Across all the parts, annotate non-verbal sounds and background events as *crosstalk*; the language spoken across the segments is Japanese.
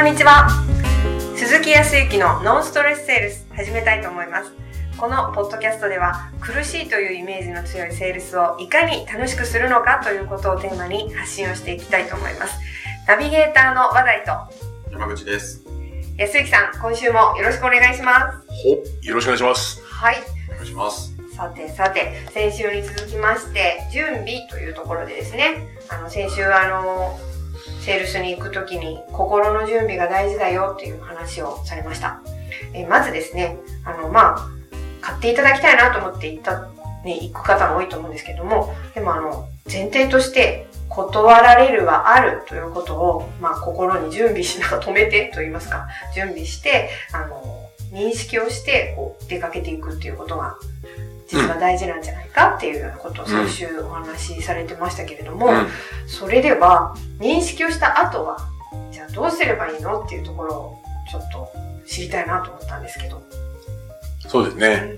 こんにちは。鈴木康之のノンストレスセールス始めたいと思います。このポッドキャストでは苦しいというイメージの強いセールスをいかに楽しくするのかということをテーマに発信をしていきたいと思います。ナビゲーターの話題と。山口です。安之さん今週もよろしくお願いします。ほ、よろしくお願いします。はい。お願いします。さてさて先週に続きまして準備というところでですね。あの先週あのセールスに行くときに心の準備が大事だよっていう話をされました。えまずですねあのまあ買っていただきたいなと思って行った、ね、行く方も多いと思うんですけどもでもあの前提として断られるはあるということを、まあ、心に準備しながら止めてと言いますか準備してあの認識をしてこう出かけていくっていうことが実は大事なんじゃないかっていうようなことを先週お話しされてましたけれども、うんそれでは認識をした後はじゃあどうすればいいのっていうところをちょっと知りたいなと思ったんですけど。そうですね。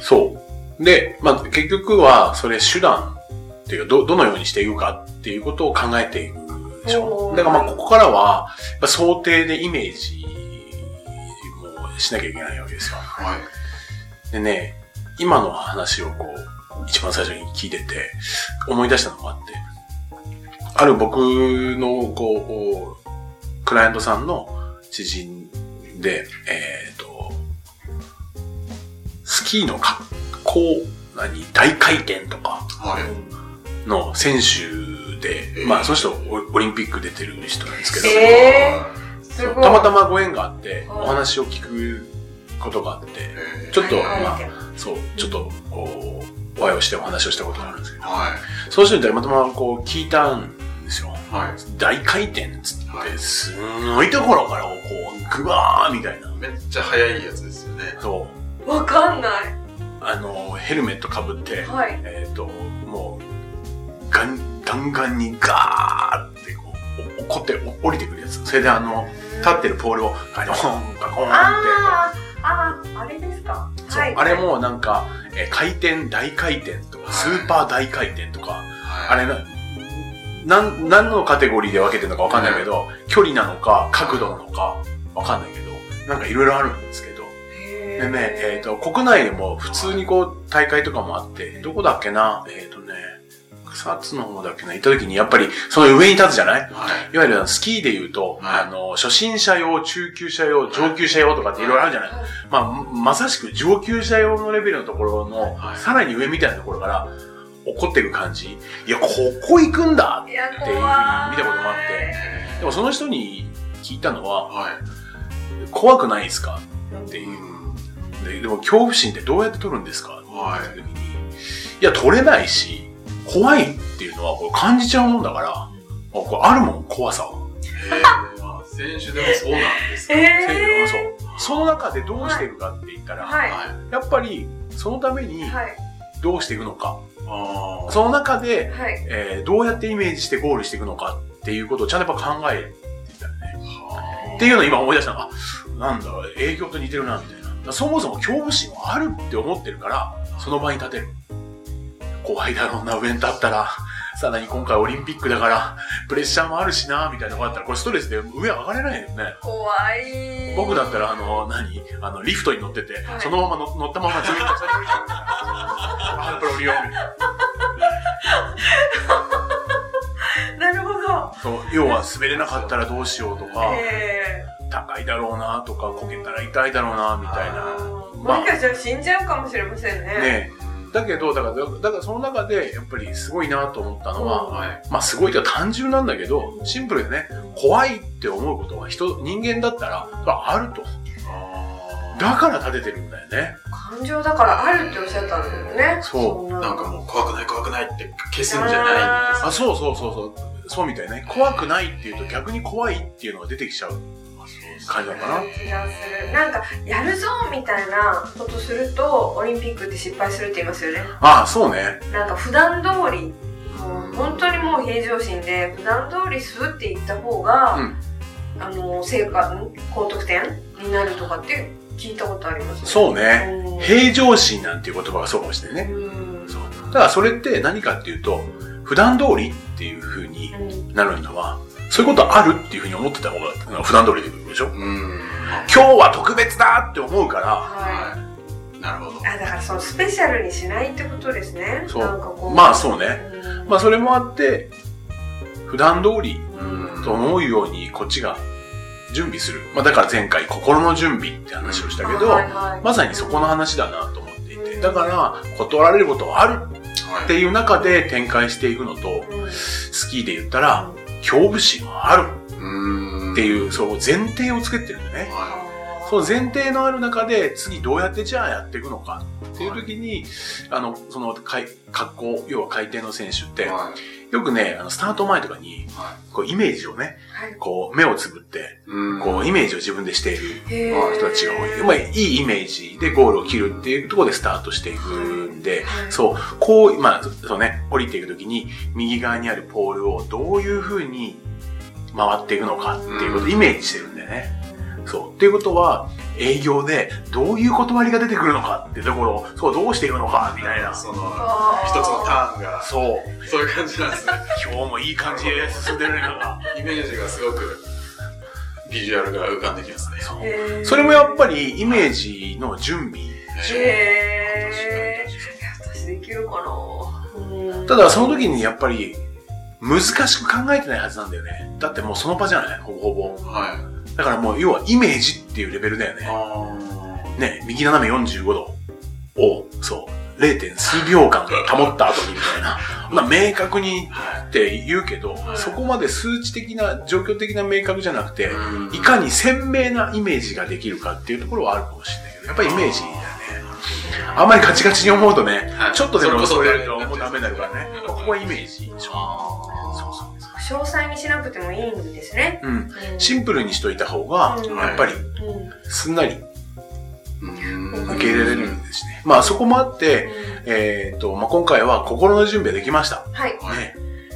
そう。で、まあ、結局は、それ手段っていうか、ど、どのようにしていくかっていうことを考えていくでしょ。だからまあ、ここからは、想定でイメージもしなきゃいけないわけですよ。はい。でね、今の話をこう、一番最初に聞いてて、思い出したのがあって、ある僕の、こう、クライアントさんの知人で、えっ、と、スキーの格好、何、大回転とかはい。の選手で、えーまあ、その人オオリンピック出てる人なんですけど、えはすごい。たまたまご縁があって、はいお話を聞くことがあって、ちょっと、はいまあ、そう、ちょっと、こう、お会いをしてお話をしたことがあるんですけど、はその人にたまたまこう聞いたんですよ。い。は大回転っつっはいて、すごいところからこう、ぐわーみたいな。い。めっちゃ速いやつですよね。そう。わかんない。あの、ヘルメットかぶって、はい。えっ、と、もう、ガン、弾丸にガーってこう、お怒ってお降りてくるやつ。それであの、立ってるポールをガコンガコンってこあーあれですか。う、そうはい。あれもなんか、えー回転、大回転とか、スーパー大回転とか、あはい。れな、なん、何のカテゴリーで分けてるのか分かんないけど、距離なのか、角度なのか、分かんないけど、なんかいろいろあるんですけど、でね、えっ、と、国内でも普通にこう、大会とかもあって、どこだっけな、えっ、とね、草津の方だっけな、行った時にやっぱり、その上に立つじゃない？はい。いわゆるスキーで言うと、はいあの、初心者用、中級者用、上級者用とかっていろいろあるじゃない？まあ、まさしく上級者用のレベルのところの、はいさらに上みたいなところから、怒ってる感じ。いや、ここ行くんだっていうふうに見。たこともあって、でもその人に聞いたのは、はい。怖くないですか？ってういう。ん。ででも恐怖心ってどうやって取るんですか？はいっ時に、いや、取れないし、怖いっていうのはこれ感じちゃうもんだから、あこれあるもん、怖さは。えー、まあ、選手でもそうなんですか。えー、そう。その中でどうしていくかって言ったら、はい。はい。やっぱりそのためにはい。どうしていくのか、ああ。その中で、はい。えーどうやってイメージしてゴールしていくのかっていうことをちゃんとやっぱ考えていたよね。はっていうのを今思い出したのが、あなんだ、営業と似てるな、みたいな。そもそも恐怖心はあるって思ってるから、その場に立てる。怖いだろうな、上に立ったら。さらに今回オリンピックだから、プレッシャーもあるしな、みたいなのがあったら、これストレスで上上がれないよね。怖い。僕だったら、あの、何？あの、リフトに乗ってて、はいそのまま乗乗ったままずっと下に降りてくる。ハンプロリオンみたいな。なるほど。そう、要は滑れなかったらどうしようとか、え高いだろうなとか、こけたら痛いだろうな、みたいー、な。もしかしたら死んじゃうかもしれませんね。ねだけど、だから、だからその中で、やっぱりすごいなと思ったのは、うんはい。まあすごいと単純なんだけど、シンプルでね、怖いって思うことは人、人間だったら、あると。あだから立ててるんだよね。感情だからあるっておっしゃったんだよね。そあ。なんかもう怖くない怖くないって消すんじゃないんですあ、そうそうそうそう。そうみたいね。怖くないっていうと逆に怖いっていうのが出てきちゃう感じなのかな。気がする。なんか、やるぞみたいなことすると、オリンピックって失敗するって言いますよね。あそうね。なんか、普段通り、もう本当にもう平常心で、普段通りスーって言った方が、うんあの、成果、ん高得点になるとかって聞いたことありますね。そうね。うん平常心なんていう言葉がそうかもしれないね。うんそう。だからそれって何かっていうと、普段通りっていう風にうんなるのは、そういうことあるっていうふうに思ってた方が普段通りででしょ？うん。今日は特別だって思うから、ははい。なるほどい。。あ、だからそのスペシャルにしないってことですね。そうなんかこう。まあそうね。うんまあそれもあって、普段通りうんと思うようにこっちが準備する。まあだから前回心の準備って話をしたけど、はいはいまさにそこの話だなと思っていて、だから断られることはあるはい。っていう中で展開していくのと、うんスキーで言ったら、恐怖心はあるうん。っていう、そう前提を作ってるんだね。はその前提のある中で、次どうやってじゃあやっていくのかっていう時に、あの、その、格好、要は回転の選手っい。て、はい。よくね、あの、スタート前とかに、はこう、イメージをね、はいこう、目をつぶって、こう、イメージを自分でしている人たちが多い。まあ、いいイメージでゴールを切るっていうところでスタートしていくんで、はいそう、こう、まあ、そそうね、降りていくときに、右側にあるポールをどういう風に回っていくのかっていうことをイメージしてるんだよね。そう。っていうことは、営業でどういう断りが出てくるのかっていうところを、そう、どうしていくのか、みたいな。その、一つのターンが、そう。そういう感じなんですね。今日もいい感じで進んでるね、なんか。イメージがすごく、ビジュアルが浮かんできますね。そそれもやっぱりイメージの準備。へー私できるかなうんただその時にやっぱり難しく考えてないはずなんだよね。だってもうその場じゃない？ほぼほぼ。はい。だからもう要はイメージっていうレベルだよね。あね、右斜め45度を、そう、0. 数秒間保った後にみたいな。まあ明確にはって言うけど、いそこまで数値的な、状況的な明確じゃなくて、い。いかに鮮明なイメージができるかっていうところはあるかもしれないけど、やっぱりイメージだよね。あんまりガチガチに思うとね、はいちょっとでもそれるともうダメになるからね。ここはイメージでしょ。詳細にしなくてもいいんですね。うん。うんシンプルにしといた方が、うんやっぱりうんすんなりうん受け入れられるんですね。まあそこもあって、えっ、と、まあ今回は心の準備ができました。はい。はいね。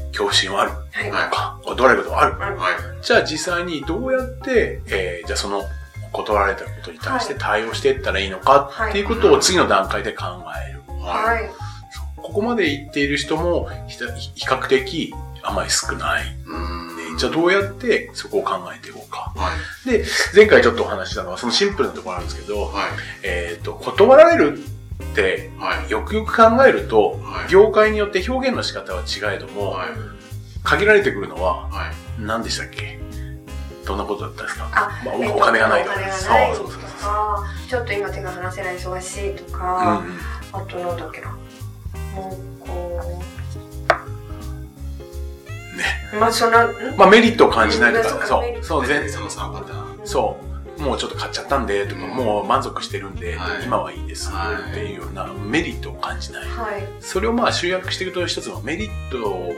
恐怖心はある。はい。はいとか、断られることはある。はいはい。じゃあ実際にどうやって、えーじゃあその断られたことに対して対応していったらいいのかっていうことを次の段階で考える。ははい。ここまで言っている人も比較的あまり少ない。じゃあどうやってそこを考えていこうか。はい。で、前回ちょっとお話ししたのはそのシンプルなところなんですけど、はい。えっ、と、断られるってはい。よくよく考えると、はい業界によって表現の仕方は違えども、はい。限られてくるのははい。何でしたっけ？どんなことだったんですか？あ、まあえっとお金がないとかそうそうそうか、ちょっと今手が離せない忙しいとうんか、うんあとなんだっけな。もう、ね。う、まあそんな、んまあメリットを感じないとうんか、そそうそう、全その3パターン。そう、もうちょっと買っちゃったんで、とか、うんもう満足してるんで、はい今はいいです、はいっていうようなメリットを感じない。はい。それをまあ集約していくと一つのメリットを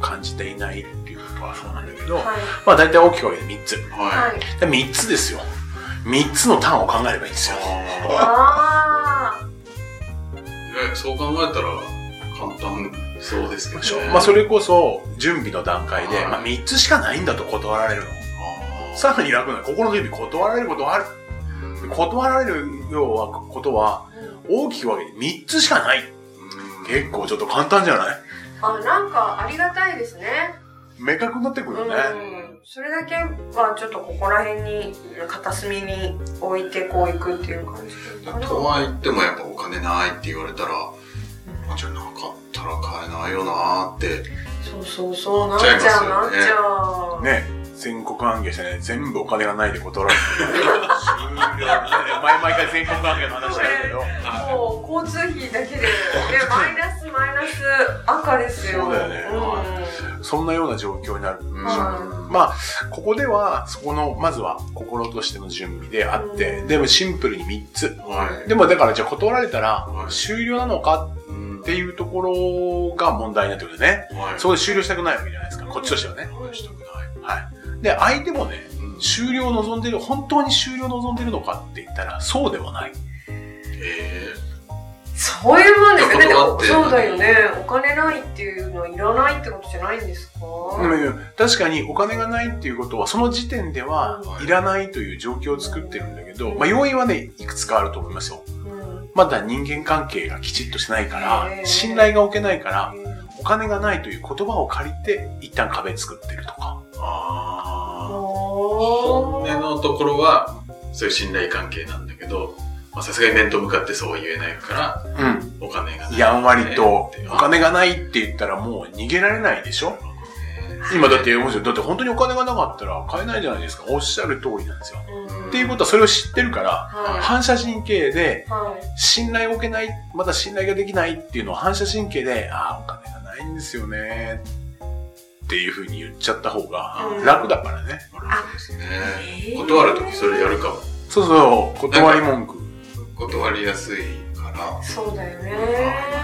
感じていないっていうことはそうなんだけど、はい。まあ大体大きく分けて3つ。ははい。で3つですよ。3つのターンを考えればいいんですよ。ああそう考えたら簡単そうですけどね。まあそれこそ準備の段階で、はいまあ3つしかないんだと断られるの。さらに楽なの心の準備断られることはある。うん断られるようなことは大きく分けて3つしかない。うん結構ちょっと簡単じゃない？あ、なんかありがたいですね。明確になってくるよね。うん。それだけはちょっとここら辺に、片隅に置いてこう行くっていう感じ。とは言ってもやっぱお金ないって言われたら、あじゃあなかったら買えないよなーって。そうそうそう、なっちゃう、なっちゃう。ね。全国暗記してね、全部お金がないで断られて *laughs* 毎回全国暗記の話だけど。もう交通費だけで、ね、*laughs* マイナスマイナス赤ですよ。そうだよねうそんなような状況になる。うんはまあ、ここでは、そこの、まずは心としての準備であって、うんでもシンプルに3つ。はい。でもだからじゃあ断られたらはい終了なのかうんっていうところが問題になってくるね。はい。そこで終了したくないわけじゃないですか。こっちとしてはね。はいしたくない。はい。で、相手もね、うん終了を望んでる、本当に終了を望んでるのかって言ったら、そうではない。えそういうもんですよね。そうだよね。お金ないっていうのはいらないってことじゃないんですか、うん確かにお金がないっていうことは、その時点ではうんいらないという状況を作ってるんだけど、まあ要因はね、いくつかあると思いますよ。うんまだ人間関係がきちっとしてないかへら、ー信頼が置けないから、お金がないという言葉を借りて、一旦壁作ってるとか。ー、あお本音のところは、そういう信頼関係なんだけど、まあさすがに面と向かってそうは言えないから、うん。お金がない。やんわりとお金がないって言ったらもう逃げられないでしょ？今だって、だって本当にお金がなかったら買えないじゃないですか。おっしゃる通りなんですよ。うんっていうことはそれを知ってるから、は反射神経でい。はい。信頼を置けない、まだ信頼ができないっていうのを反射神経で、ああ、お金がないんですよね。っていうふうに言っちゃった方がうん楽だからね。なるほどですねえー断るときそれやるかも。そうそう、断り文句。断りやすいから、そうだよね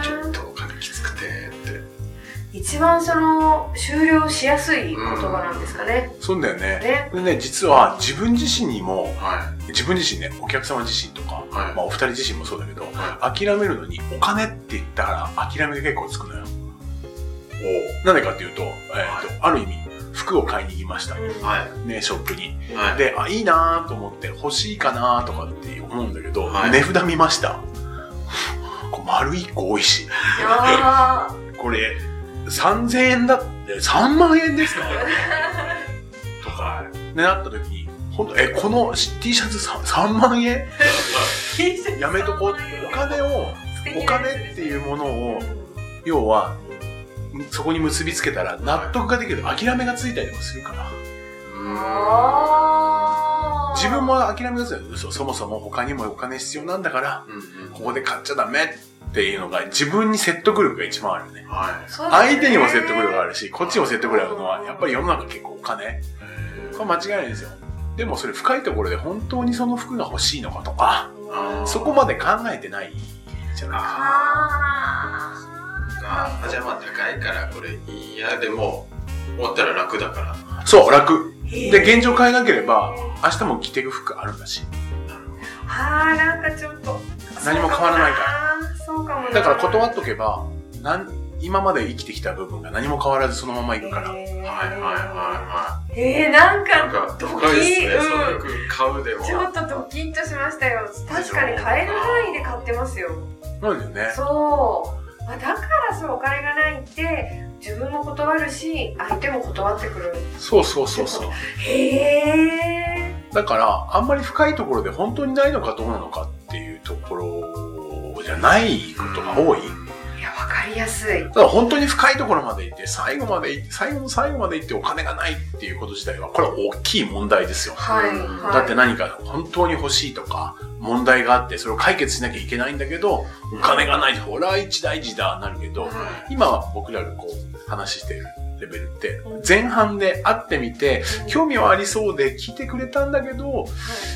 ちょっとお金きつくてって。一番その終了しやすい言葉なんですかね。そうだよね。ね。でね、実は自分自身にも、は自分自身ね、お客様自身とか、い。はい。まあお二人自身もそうだけど、は諦めるのにお金って言ったら諦めが結構つくのよ。い。なんでかっていうと、えっ、と、ある意味、服を買いに行きました。うんおはい。ね、ショップに。はい。で、あ、いいなと思って欲しいかなとかって思うんだけど、はい値札見ました。これ丸一個多いし、あ *laughs* これ3000円だって3万円ですか？とか、ね、なった時に、本当え、この T シャツ 3, 3万円ーやめとこうって。お金を、お金っていうものを、要は、そこに結びつけたら納得ができる。諦めがついたりもするから。自分も諦めがついたら、嘘、そもそも他にもお金必要なんだから、うんうんここで買っちゃダメっていうのが自分に説得力が一番あるよね。はい。相手にも説得力があるし、こっちにも説得力があるのは、やっぱり世の中結構お金。これ間違いないんですよ。でもそれ深いところで本当にその服が欲しいのかとか、そこまで考えてないじゃないか。ああじゃあまあ高いからこれ嫌でも終わったら楽だから。そう、楽。ーで、現状変えなければ、明日も着ていく服あるんだし。あーなんかちょっと何も変わらないからだから断っとけば、なん今まで生きてきた部分が何も変わらずそのままいくから。はいはいはいはえー、なんかか深いですね、うんその服買うでも。ちょっとドキッとしましたよ確かに買える範囲で買ってますよそうだよね。そう、まあ、だからそうお金がないって自分も断るし相手も断ってくるそうそうそうそう。へえだから、あんまり深いところで本当にないのかどうなのかっていうところじゃないことが多い。いやわかりやすい。だから本当に深いところまで行って、最後まで行って、最後の最後まで行ってお金がないっていうこと自体は、これは大きい問題ですよ。はい、うんはい、だって何か本当に欲しいとか、問題があって、それを解決しなきゃいけないんだけど、お金がない、ほら一大事だ、なるけど、はい。今は僕らがこう話しているレベルって、前半で会ってみて、興味はありそうで聞いてくれたんだけど、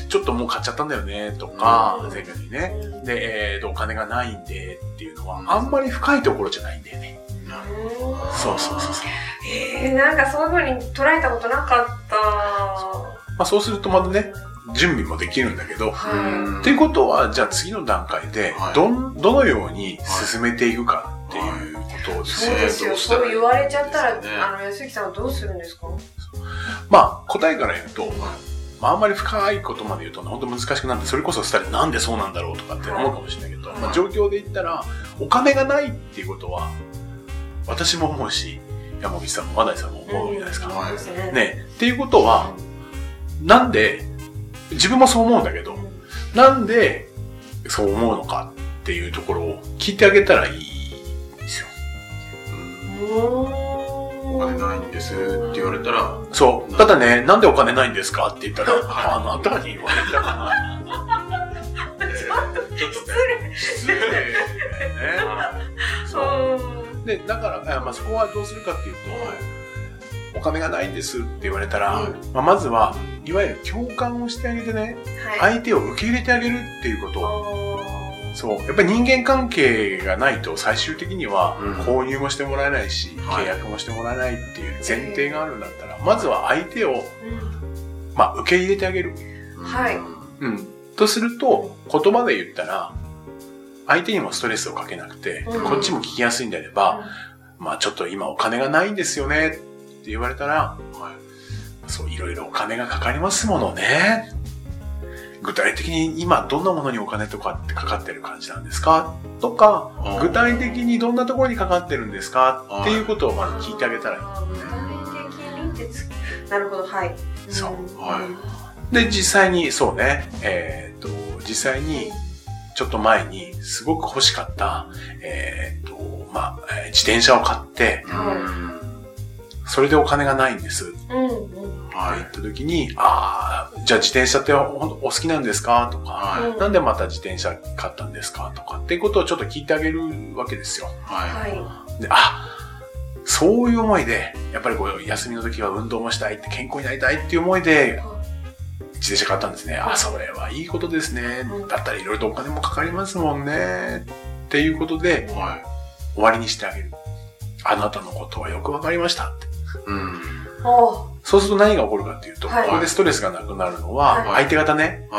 ちょっともう買っちゃったんだよね、とか、うん。前回にね。で、えーと、お金がないんでっていうのは、うんあんまり深いところじゃないんだよね。そうそうそうそう。えー、なんかそういう風に捉えたことなかった。まあそうするとまたね、準備もできるんだけど、はっていうことは、じゃあ次の段階ではい、どん、どのように進めていくかっていうことでいすよね。そうですよそう言われちゃったら、ねあの安幸さんはどうするんですか？まあ答えから言うと、まああんまり深いことまで言うと本当難しくなって、それこそ二人なんでそうなんだろうとかって思うかもしれないけど、はいまあ状況で言ったら、お金がないっていうことは、私も思うし、山口さんも和田井さんも思うじゃないですか。うですねね。っていうことは、なんで、自分もそう思うんだけど、なんでそう思うのかっていうところを聞いてあげたらいい。お金ないんですって言われたら、そう。ただね、なんでお金ないんですか？って言ったら、あなたに言われたから。えーちょっとね、失礼だよね。そう。で、だから、あまあ、そこはどうするかっていうと、お金がないんですって言われたら、うん。まあ、まずは、いわゆる共感をしてあげてね、はい。相手を受け入れてあげるっていうこと。をあそう。やっぱり人間関係がないと最終的にはうん購入もしてもらえないし、はい契約もしてもらえないっていう前提があるんだったら、まずは相手を、ーまあ、受け入れてあげる。はいうん。とすると、言葉で言ったら、相手にもストレスをかけなくて、うんこっちも聞きやすいんであれば、まあちょっと今お金がないんですよねって言われたら、そう、いろいろお金がかかりますものね。具体的に今どんなものにお金とかってかかってる感じなんですか？とか、うん具体的にどんなところにかかってるんですか？はいっていうことをまず聞いてあげたらいい。あー具体的にってつなるほどはい。そう。はい。で、実際に、そうね、えっ、と、実際に、ちょっと前に、すごく欲しかった、えっ、と、まあ、えー自転車を買って、はい。うんそれでお金がないんです。ってうんうん。はい。言った時に、ああ、じゃあ自転車ってお好きなんですか？とか、はいうんなんでまた自転車買ったんですか？とかっていうことをちょっと聞いてあげるわけですよ。ははいで、あ、そういう思いで、やっぱりこう、休みの時は運動もしたいって、健康になりたいっていう思いで、自転車買ったんですね。あ、それはいいことですねうん。だったらいろいろとお金もかかりますもんね。っていうことでい、はい終わりにしてあげる。あなたのことはよくわかりましたって。うんおそうすると何が起こるかっていうと、はい。ここでストレスがなくなるのは、はい。相手方ね、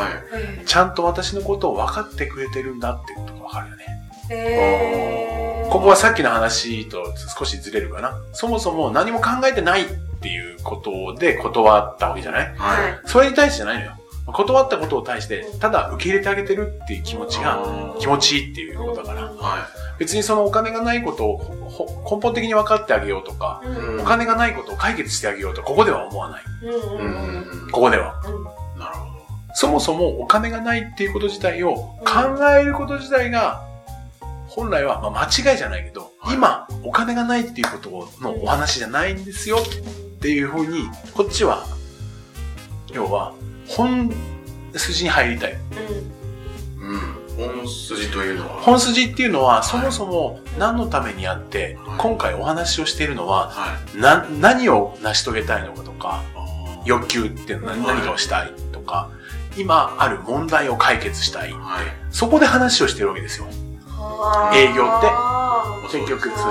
ちゃんと私のことを分かってくれてるんだっていうことがわかるよね。えー。ここはさっきの話と少しずれるかな。そもそも何も考えてないっていうことで断ったわけじゃない？はい。それに対してじゃないのよ。断ったことを対して、ただ受け入れてあげてるっていう気持ちがうん気持ちいいっていうことだから。は別にそのお金がないことをほ根本的に分かってあげようとか、うん。お金がないことを解決してあげようと、ここでは思わない。ここでは。なるほそもそもお金がないっていうこと自体を考えること自体が、本来は、まあ、間違いじゃないけど、はい。今、お金がないっていうことのお話じゃないんですよっていうふうに、こっちは、要は、本筋に入りたい。どうん本筋というのは。本筋っていうのは、そもそも何のためにあってはい、今回お話をしているのは、はい。な、何を成し遂げたいのかとか、欲求っていうのは何はい。何かをしたいとか、今ある問題を解決したい。って、はい。そこで話をしてるわけですよ。営業って。あ結局、そ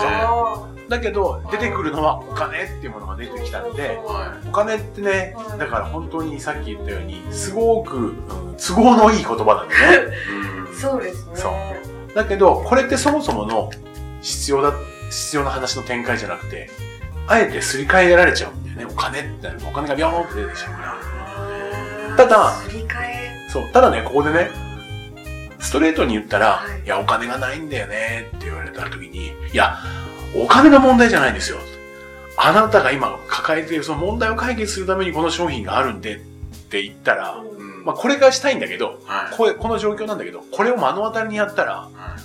うだけど、出てくるのはお金っていうものが出てきたんで、はお金ってねは、いだから本当にさっき言ったように、すごく、うん都合のいい言葉なんだよね。*laughs* そうですねそうだけど、これってそもそもの必要だ、必要な話の展開じゃなくて、あえてすり替えられちゃうんだよね。お金ってなるとお金がビョーンって出てきちゃうから。ただすり替えそう。ただね、ここでね、ストレートに言ったら、はいい、や、お金がないんだよねって言われた時に、いや、お金の問題じゃないんですよ。あなたが今抱えているその問題を解決するためにこの商品があるんでって言ったら、うんまあこれがしたいんだけど、はいこれこの状況なんだけど、これを目の当たりにやったら、はい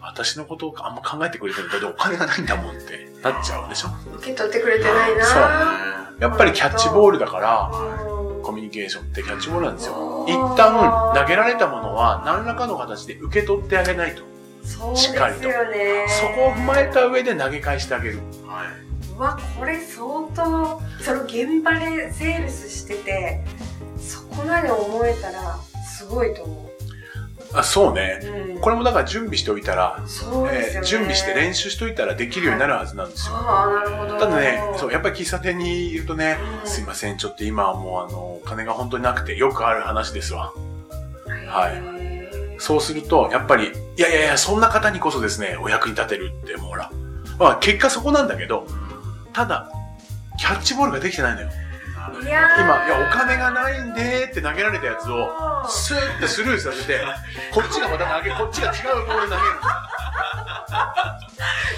私のことをあんま考えてくれてるんだけど、お金がないんだもんってなっちゃうでしょ？受け取ってくれてないなそうはやっぱりキャッチボールだから、うんコミュニケーションってキャッチボールなんですよ。うん一旦投げられたものは何らかの形で受け取ってあげないと。そうですしっかりと。よねそこを踏まえた上で投げ返してあげる。いはい。うわこれ相当その現場でセールスしててそこまで思えたらすごいと思あそうね。う、うん、これもだから準備しておいたら、そうね、えー準備して練習しといたらできるようになるはずなんですよ。ああなるほどただね、そう、やっぱり喫茶店にいるとね、うん。すいません、ちょっと今はもうあの、お金が本当になくてよくある話ですわ。はい。いそうすると、やっぱり、いやいやいや、そんな方にこそですね、お役に立てるって、もうほら。まあ、結果そこなんだけど、ただ、キャッチボールができてないのよ。いやー今、いや、お金がないんでって投げられたやつを、スーッてスルーさせて、こっちがまた投げ、こっちが違うボール投げる。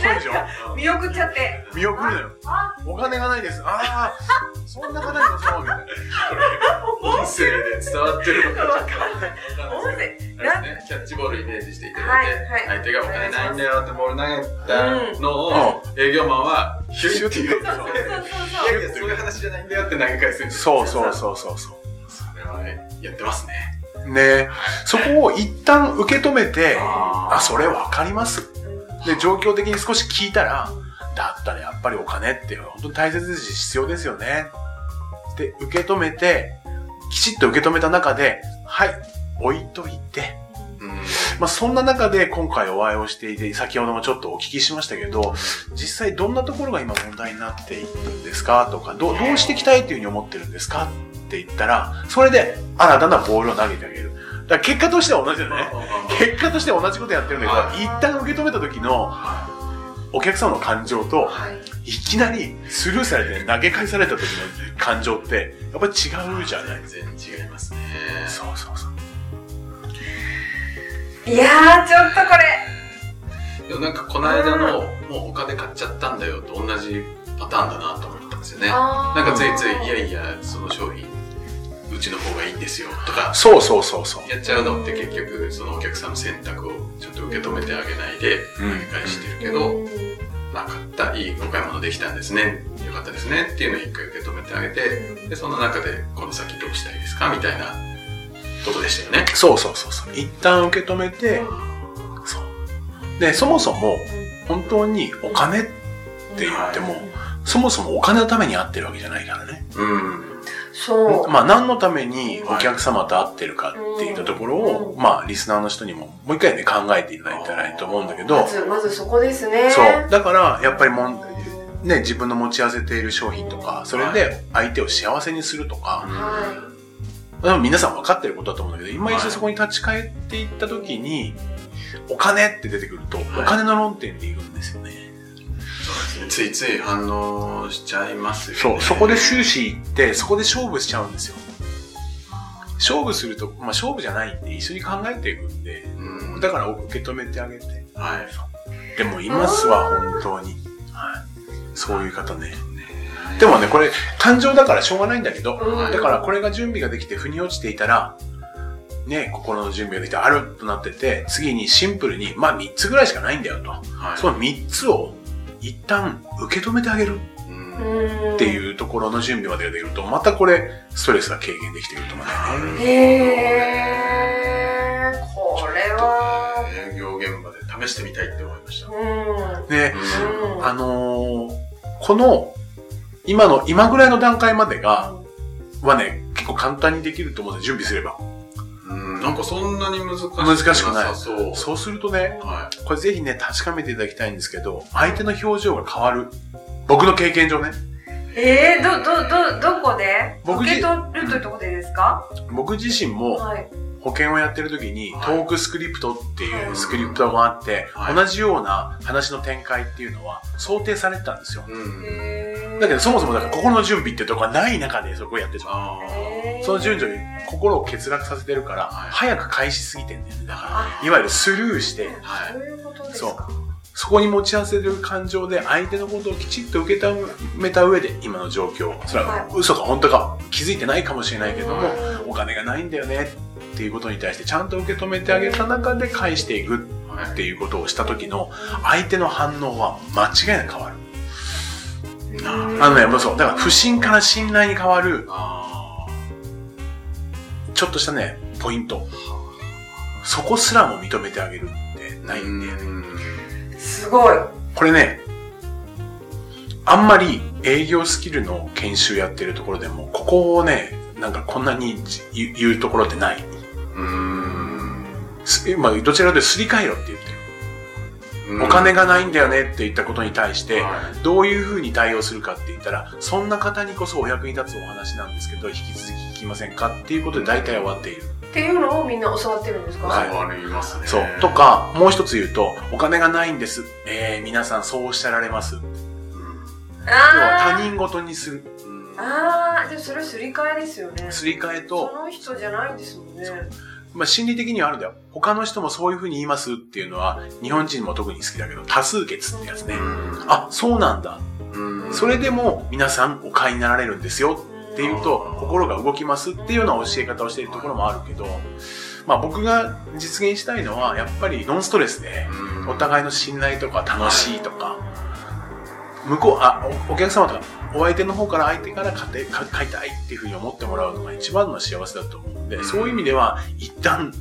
そうでしょ？見送っちゃって見送るのよ。あお金がないです。ああ、そんな方にもそう、みたいな。*laughs* 音声で伝わってるのかわかんない音声ね。キャッチボールイメージしていただいて、はいはい。相手がお金ないんだよってボール投げたのを、営業マンはヒュッって言う。そうそうそういやいやそういう話じゃないんだよって投げ返すんですそうそうそうそう。そそれはやってますね。う。ね。そこを一旦受け止めて、ああ、それわかります。そうで、状況的に少し聞いたら、だったらやっぱりお金って本当に大切ですし必要ですよね。で、受け止めて、きちっと受け止めた中で、はい、置いといて、うんまあ、そんな中で今回お会いをしていて、先ほどもちょっとお聞きしましたけど、実際どんなところが今問題になっているんですかとか、どうどうしていきたいというふうに思ってるんですかって言ったら、それで新たなボールを投げてあげる。だから結果としては同じだよね。結果として同じことやってるんだけど、一旦受け止めた時のお客様の感情と、はいいきなりスルーされて投げ返された時の感情って、やっぱり違うじゃない全然違いますねそうそうそう。いやーちょっとこれでもなんかこの間のもう他で買っちゃったんだよと同じパターンだなと思ったんですよね。なんかついつい、いやいや、その商品、うちの方がいいんですよとか、そうそうそうそう。やっちゃうのって結局、そのお客さんの選択をちゃんと受け止めてあげないで、うん繰り返してるけど、まあ、買った、いいお買い物できたんですね。よかったですね。っていうのを一回受け止めてあげて、で、その中で、この先どうしたいですかみたいなことでしたよね。そうそうそうそう。一旦受け止めて、そう。で、そもそも、本当にお金って言っても、そもそもお金のために会ってるわけじゃないからね。うん。そう。まあ何のためにお客様と会ってるかっていったところを、うんまあリスナーの人にももう一回ね考えていただいたらいいと思うんだけどま、ず、まずそこですね。そう。だからやっぱりもん、ね、自分の持ち合わせている商品とか、それで相手を幸せにするとか、はでも皆さん分かってることだと思うんだけど、今一度そこに立ち返っていった時に、お金って出てくると、お金の論点でいくんですよね。そうですね。ついつい反応しちゃいますよね。そう、そこで終始行って、そこで勝負しちゃうんですよ。勝負すると、まあ勝負じゃないんで、一緒に考えていくんで、うん。だから受け止めてあげて。はい。でもいますわ、本当に。はい。そういう方ね。でもね、これ、感情だからしょうがないんだけど、うんだからこれが準備ができて腑に落ちていたら、ね、心の準備ができてあるとなってて、次にシンプルに、まあ3つぐらいしかないんだよと。はい。その3つを一旦受け止めてあげる。っていうところの準備までができると、またこれ、ストレスが軽減できてくると思うんだよね。へー。これは、営業現場で試してみたいって思いました。うん。で、うんあのーこの、今の、今ぐらいの段階までが、はね、結構簡単にできると思うんで、準備すれば。うん。なんかそんなに難しく難しくないさそう。そうするとね、はこれぜひね、確かめていただきたいんですけど、相手の表情が変わる。僕の経験上ね。えー、ど、ど、ど、どこで？僕受け取るというところでですか？僕自身もはい。保険をやってる時に、はいトークスクリプトっていはいうスクリプトがあって、はい同じような話の展開っていうのは想定されてたんですよ。い。うん。だけどそもそもだから心の準備っていうところがない中でそこをやってしまう。その順序に心を欠落させてるから、はい早く返しすぎてんだよね。だかあら、いわゆるスルーして、あ。はい。そういうことですか。そこに持ち合わせてる感情で相手のことをきちっと受け止めた上で今の状況、それははい嘘か本当か気づいてないかもしれないけども、うんお金がないんだよねっていうことに対してちゃんと受け止めてあげた中で返していくはいっていうことをした時の相手の反応は間違いなく変わる。うんあのね、もうそう。だから不信から信頼に変わるあちょっとしたね、ポイント。そこすらも認めてあげるってあ。ないんで、うんすごい。これね、あんまり営業スキルの研修やってるところでも、ここをね、なんかこんなに言うところってない。うん。すまあ、どちらかというとすり替えろって言ってる。うんお金がないんだよねって言ったことに対して、はどういうふうに対応するかって言ったら、そんな方にこそお役に立つお話なんですけど、引き続き聞きませんかっていうことで大体終わっている。っていうのをみんな教わってるんですか？はい変わりますね。そう。と、か、もう一つ言うと、お金がないんです。えー、皆さんそうおっしゃられます。要は他あ人事にする。ーあー、でもそれすり替えですよね。すり替えそと、の人じゃないんですもんね。まあ、心理的にはあるんだよ。他の人もそういうふうに言いますっていうのは、日本人も特に好きだけど、多数決ってやつね。あ、そうなんだ。うん。それでも皆さんお買いになられるんですよ。っていうと、心が動きますっていうような教え方をしているところもあるけど、まあ僕が実現したいのは、やっぱりノンストレスで、お互いの信頼とか楽しいとか、向こう、あ、おお客様とか、お相手の方から相手から買って、か買いたいっていうふうに思ってもらうのが一番の幸せだと思うんで、そういう意味では、一旦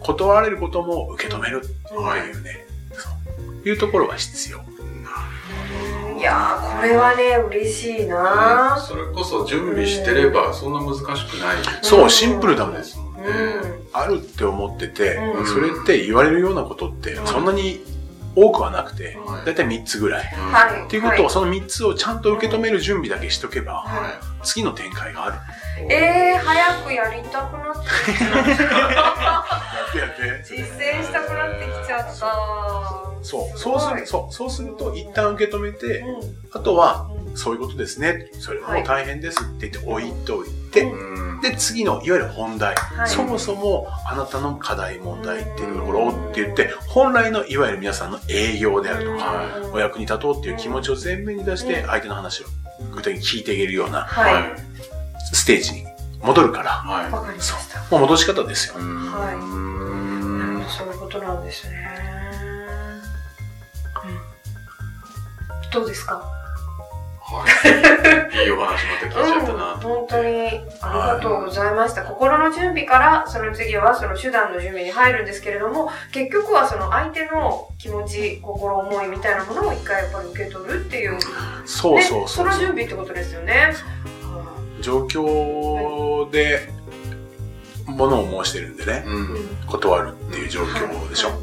断られることも受け止めるっていうね、そういうところが必要。いやー、これはね、嬉しいな。それこそ準備してればそんな難しくないそう、シンプルだもん。で。すもん。ね。うん。あるって思ってて、うん。それって言われるようなことってそんなに多くはなくて、はいだいたい3つぐらい。うんはい。っていうことは、はその3つをちゃんと受け止める準備だけしとけば、は次の展開がある。い、えー、早くやりたくなってきちゃ *laughs* った。実践したくなってきちゃった。そう、そうする、そう、そうすると、一旦受け止めて、うあとは、ん。そういうことですね。それもはい大変ですって言って置いといて、うんで、次の、いわゆる本題。はい。そもそも、あなたの課題問題っていうところって言って、本来の、いわゆる皆さんの営業であるとか、うんお役に立とうっていう気持ちを前面に出してう、ん。相手の話を具体的に聞いていけるようなステージに戻るから、はい。わかりました。もう戻し方ですよ。はい。そういうことなんですね。うん。どうですか？はい。いいお話また聞いちゃったうん、なと思本当。にありがとうございました。心の準備から、その次はその手段の準備に入るんですけれども、結局はその相手の気持ち、心思いみたいなものを一回やっぱり受け取るっていう、そうそうそうね、その準備ってことですよね。状況で、ものを申してるんでね、うん。うん断るっていう状況でしょ。はい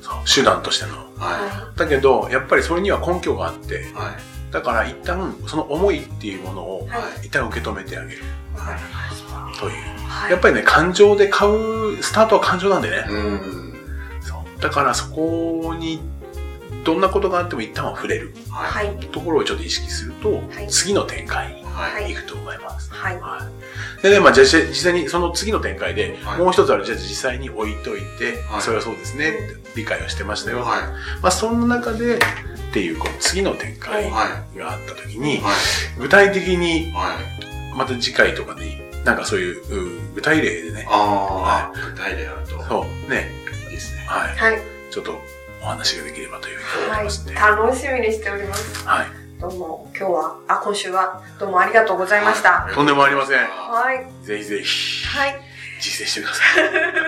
そう手段としての。はだけど、やっぱりそれには根拠があってい。、はい。だから一旦その思いっていうものをはい一旦受け止めてあげるわかりました。という。はいやっぱりね、感情で買う、スタートは感情なんでね。うん。そうだからそこに、どんなことがあっても一旦は触れるは。はいい。ところをちょっと意識すると、はい次の展開にはい。行くと思います。はい。はい。でね、まあ、じゃあ実際にその次の展開で、はいもう一つある、じゃあ実際に置いといて、はいそれはそうですね、理解をしてましたよ。はい。まあ、そんな中で、っていう、この次の展開はがあった時に、はい。具体的に、はい。また次回とかに、なんかそういう、うん具体例でね、ああ、具体例あると。そう、ね、いいですね。はい、はい。ちょっとお話ができればというふうに思はいいますね。。楽しみにしております。はい。どうも、今日は、あ、今週は、どうもありがとうございました。はいとんでもありませんはい。ぜひぜひ、はい。実践してください。*laughs*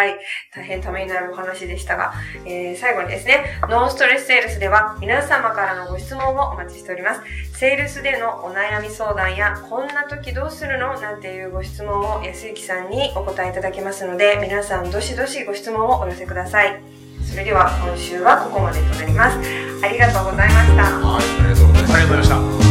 はい。大変ためになるお話でしたが、えー最後にですね、ノンストレスセールスでは皆様からのご質問をお待ちしております。セールスでのお悩み相談や、こんな時どうするの？なんていうご質問を安幸さんにお答えいただけますので、皆さんどしどしご質問をお寄せください。それでは今週はここまでとなります。ありがとうございました。はい。ありがとうございます。ありがとうございました。